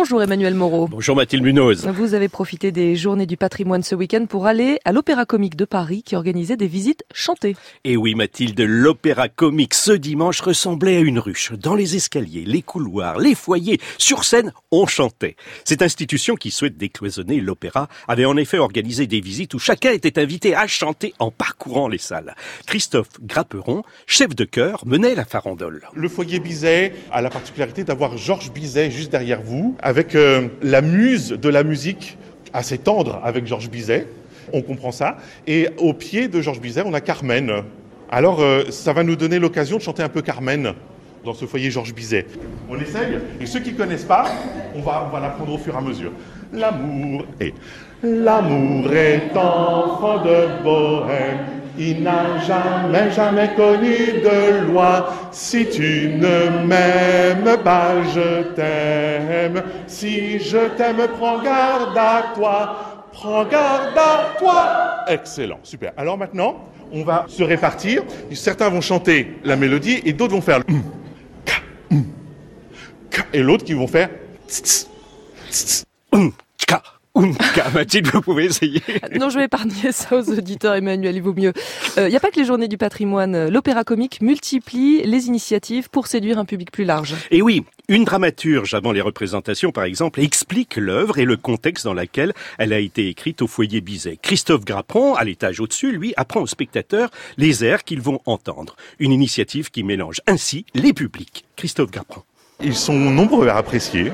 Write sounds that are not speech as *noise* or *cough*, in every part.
Bonjour Emmanuel Moreau. Bonjour Mathilde Munoz. Vous avez profité des journées du patrimoine ce week-end pour aller à l'Opéra Comique de Paris qui organisait des visites chantées. Et oui Mathilde, l'Opéra Comique ce dimanche ressemblait à une ruche. Dans les escaliers, les couloirs, les foyers, sur scène, on chantait. Cette institution qui souhaite décloisonner l'opéra avait en effet organisé des visites où chacun était invité à chanter en parcourant les salles. Christophe Grapperon, chef de chœur, menait la farandole. Le foyer Bizet a la particularité d'avoir Georges Bizet juste derrière vous, avec euh, la muse de la musique assez tendre avec Georges Bizet. On comprend ça. Et au pied de Georges Bizet, on a Carmen. Alors, euh, ça va nous donner l'occasion de chanter un peu Carmen dans ce foyer Georges Bizet. On essaye Et ceux qui ne connaissent pas, on va, on va l'apprendre au fur et à mesure. L'amour est... L'amour est enfant de bohème. Il n'a jamais, jamais connu de loi. Si tu ne m'aimes pas, je t'aime. Si je t'aime, prends garde à toi. Prends garde à toi. Excellent, super. Alors maintenant, on va se répartir. Certains vont chanter la mélodie et d'autres vont faire le et l'autre qui vont faire *laughs* Mathilde, vous pouvez essayer. Non, je vais épargner ça aux auditeurs, Emmanuel, il vaut mieux. Il n'y a pas que les journées du patrimoine. L'Opéra Comique multiplie les initiatives pour séduire un public plus large. Et oui, une dramaturge avant les représentations, par exemple, explique l'œuvre et le contexte dans lequel elle a été écrite au foyer Bizet. Christophe Grappon, à l'étage au-dessus, lui, apprend aux spectateurs les airs qu'ils vont entendre. Une initiative qui mélange ainsi les publics. Christophe Grappon. Ils sont nombreux à apprécier,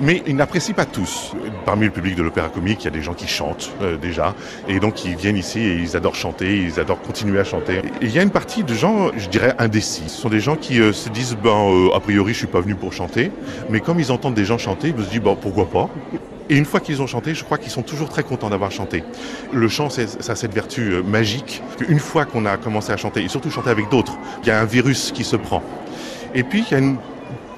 mais ils n'apprécient pas tous. Parmi le public de l'opéra comique, il y a des gens qui chantent euh, déjà, et donc ils viennent ici et ils adorent chanter, ils adorent continuer à chanter. Il y a une partie de gens, je dirais, indécis. Ce sont des gens qui euh, se disent, ben, euh, a priori, je suis pas venu pour chanter, mais comme ils entendent des gens chanter, ils se disent, bon, pourquoi pas? Et une fois qu'ils ont chanté, je crois qu'ils sont toujours très contents d'avoir chanté. Le chant, ça a cette vertu euh, magique qu'une fois qu'on a commencé à chanter, et surtout chanter avec d'autres, il y a un virus qui se prend. Et puis, il y a une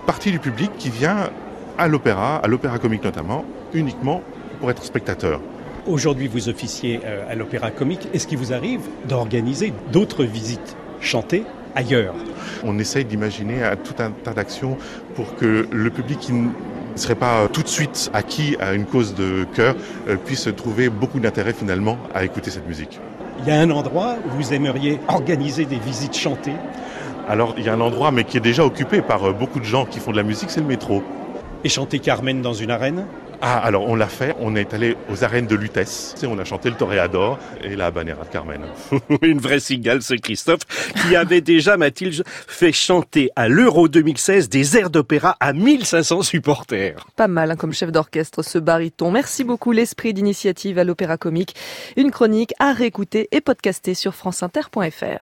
partie du public qui vient à l'opéra, à l'opéra comique notamment, uniquement pour être spectateur. Aujourd'hui, vous officiez euh, à l'Opéra Comique. Est-ce qu'il vous arrive d'organiser d'autres visites chantées ailleurs? On essaye d'imaginer tout un tas d'actions pour que le public qui ne serait pas euh, tout de suite acquis à une cause de cœur euh, puisse trouver beaucoup d'intérêt finalement à écouter cette musique. Il y a un endroit où vous aimeriez organiser des visites chantées? Alors il y a un endroit mais qui est déjà occupé par euh, beaucoup de gens qui font de la musique, c'est le métro. et chanter Carmen dans une arène? Ah alors on l'a fait, on est allé aux arènes de Lutèce, et on a chanté le Toréador et la Habanera de Carmen. *laughs* Une vraie cigale, ce Christophe, qui avait déjà, Mathilde, fait chanter à l'Euro 2016 des airs d'opéra à 1500 supporters. Pas mal hein, comme chef d'orchestre ce baryton. Merci beaucoup l'esprit d'initiative à l'Opéra Comique. Une chronique à réécouter et podcaster sur franceinter.fr.